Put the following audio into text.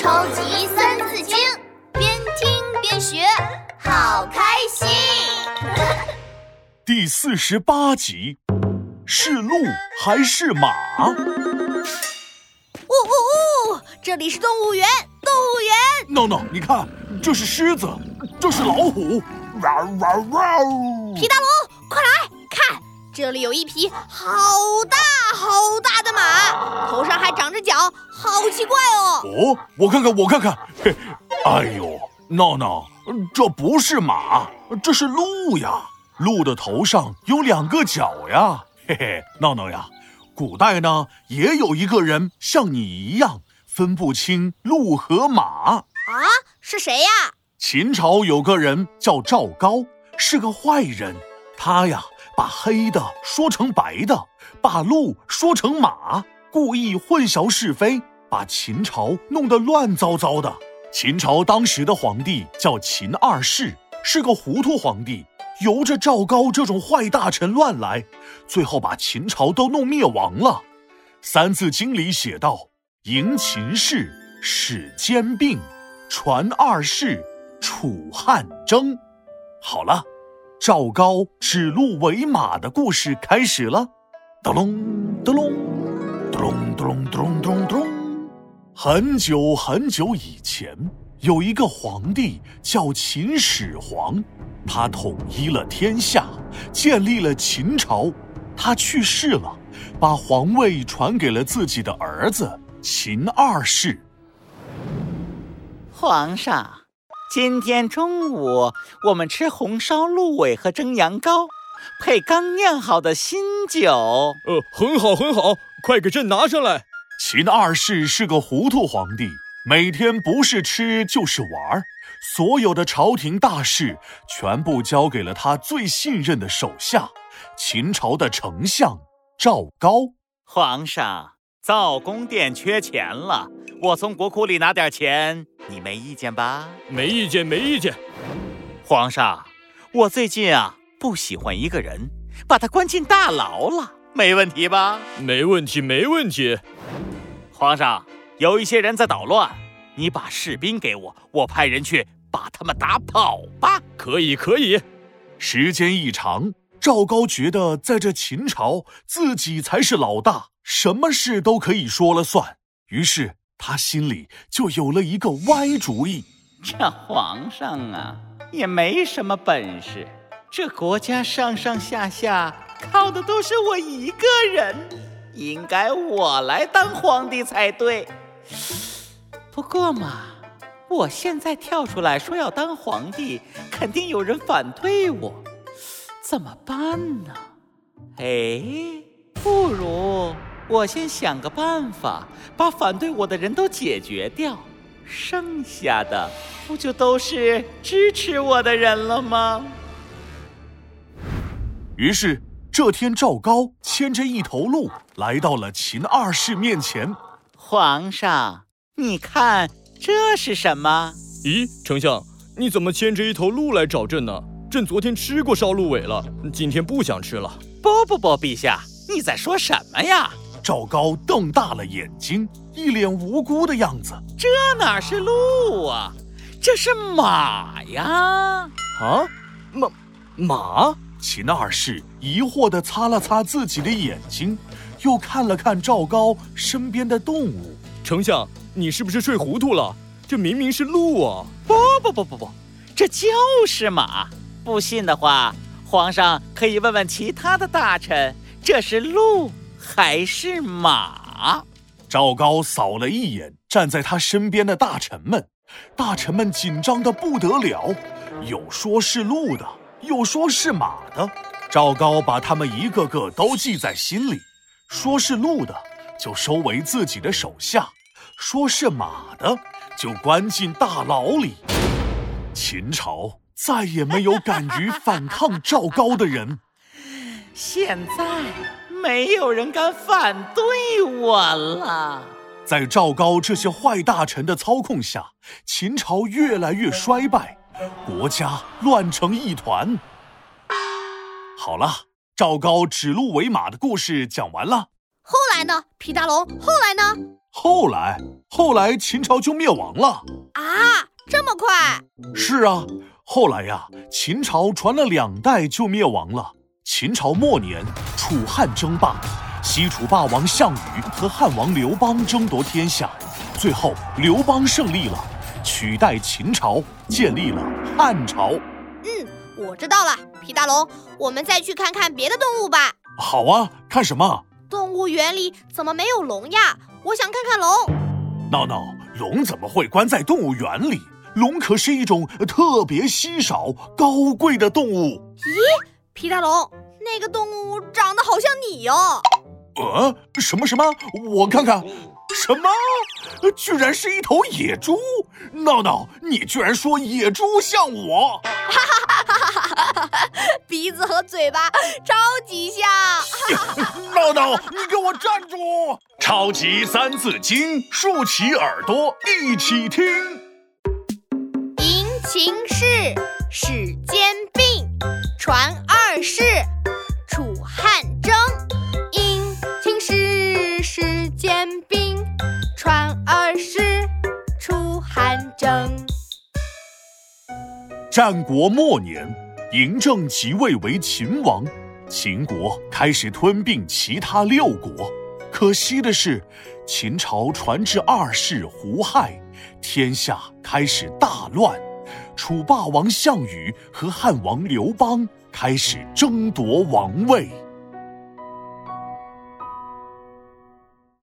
超级三字经，边听边学，好开心。第四十八集，是鹿还是马？呜呜呜！这里是动物园，动物园。闹闹，你看，这是狮子，这是老虎。哇哇哇！皮大龙，快来看，这里有一匹好大好大的马，头上还长着角，好奇怪哦。哦，我看看，我看看。嘿，哎呦，闹闹，这不是马，这是鹿呀。鹿的头上有两个角呀。嘿嘿，闹闹呀，古代呢也有一个人像你一样分不清鹿和马啊？是谁呀？秦朝有个人叫赵高，是个坏人。他呀，把黑的说成白的，把鹿说成马，故意混淆是非，把秦朝弄得乱糟糟的。秦朝当时的皇帝叫秦二世，是个糊涂皇帝，由着赵高这种坏大臣乱来，最后把秦朝都弄灭亡了。《三字经》里写道：“迎秦氏，使兼并，传二世。”楚汉争，好了，赵高指鹿为马的故事开始了。咚隆咚隆咚隆咚隆咚隆咚咚。很久很久以前，有一个皇帝叫秦始皇，他统一了天下，建立了秦朝。他去世了，把皇位传给了自己的儿子秦二世。皇上。今天中午我们吃红烧鹿尾和蒸羊羔，配刚酿好的新酒。呃，很好很好，快给朕拿上来。秦二世是个糊涂皇帝，每天不是吃就是玩，所有的朝廷大事全部交给了他最信任的手下——秦朝的丞相赵高。皇上，造宫殿缺钱了，我从国库里拿点钱。你没意见吧？没意见，没意见。皇上，我最近啊不喜欢一个人，把他关进大牢了，没问题吧？没问题，没问题。皇上，有一些人在捣乱，你把士兵给我，我派人去把他们打跑吧。可以，可以。时间一长，赵高觉得在这秦朝自己才是老大，什么事都可以说了算，于是。他心里就有了一个歪主意。这皇上啊，也没什么本事。这国家上上下下靠的都是我一个人，应该我来当皇帝才对。不过嘛，我现在跳出来说要当皇帝，肯定有人反对我，怎么办呢？哎，不如……我先想个办法，把反对我的人都解决掉，剩下的不就都是支持我的人了吗？于是这天，赵高牵着一头鹿来到了秦二世面前。皇上，你看这是什么？咦，丞相，你怎么牵着一头鹿来找朕呢？朕昨天吃过烧鹿尾了，今天不想吃了。不不不，陛下，你在说什么呀？赵高瞪大了眼睛，一脸无辜的样子。这哪是鹿啊，这是马呀！啊，马马！秦二世疑惑地擦了擦自己的眼睛，又看了看赵高身边的动物。丞相，你是不是睡糊涂了？这明明是鹿啊！不不不不不，这就是马。不信的话，皇上可以问问其他的大臣，这是鹿。还是马？赵高扫了一眼站在他身边的大臣们，大臣们紧张的不得了，有说是鹿的，有说是马的。赵高把他们一个个都记在心里，说是鹿的就收为自己的手下，说是马的就关进大牢里。秦朝再也没有敢于反抗赵高的人。现在。没有人敢反对我了。在赵高这些坏大臣的操控下，秦朝越来越衰败，国家乱成一团。好了，赵高指鹿为马的故事讲完了。后来。呢？皮大龙，后来呢？后来，后来秦朝就灭亡了。啊，这么快？是啊，后来呀，秦朝传了两代就灭亡了。秦朝末年，楚汉争霸，西楚霸王项羽和汉王刘邦争夺天下，最后刘邦胜利了，取代秦朝，建立了汉朝。嗯，我知道了，皮大龙，我们再去看看别的动物吧。好啊，看什么？动物园里怎么没有龙呀？我想看看龙。闹闹，龙怎么会关在动物园里？龙可是一种特别稀少、高贵的动物。咦，皮大龙，那个动物长得好像你哦。呃，什么什么？我看看，什么？居然是一头野猪！闹闹，你居然说野猪像我？哈哈哈哈哈哈！鼻子和嘴巴超级像。闹闹，你给我站住！超级三字经，竖起耳朵一起听。迎秦氏，始兼并，传战国末年，嬴政即位为秦王。秦国开始吞并其他六国，可惜的是，秦朝传至二世胡亥，天下开始大乱，楚霸王项羽和汉王刘邦开始争夺王位。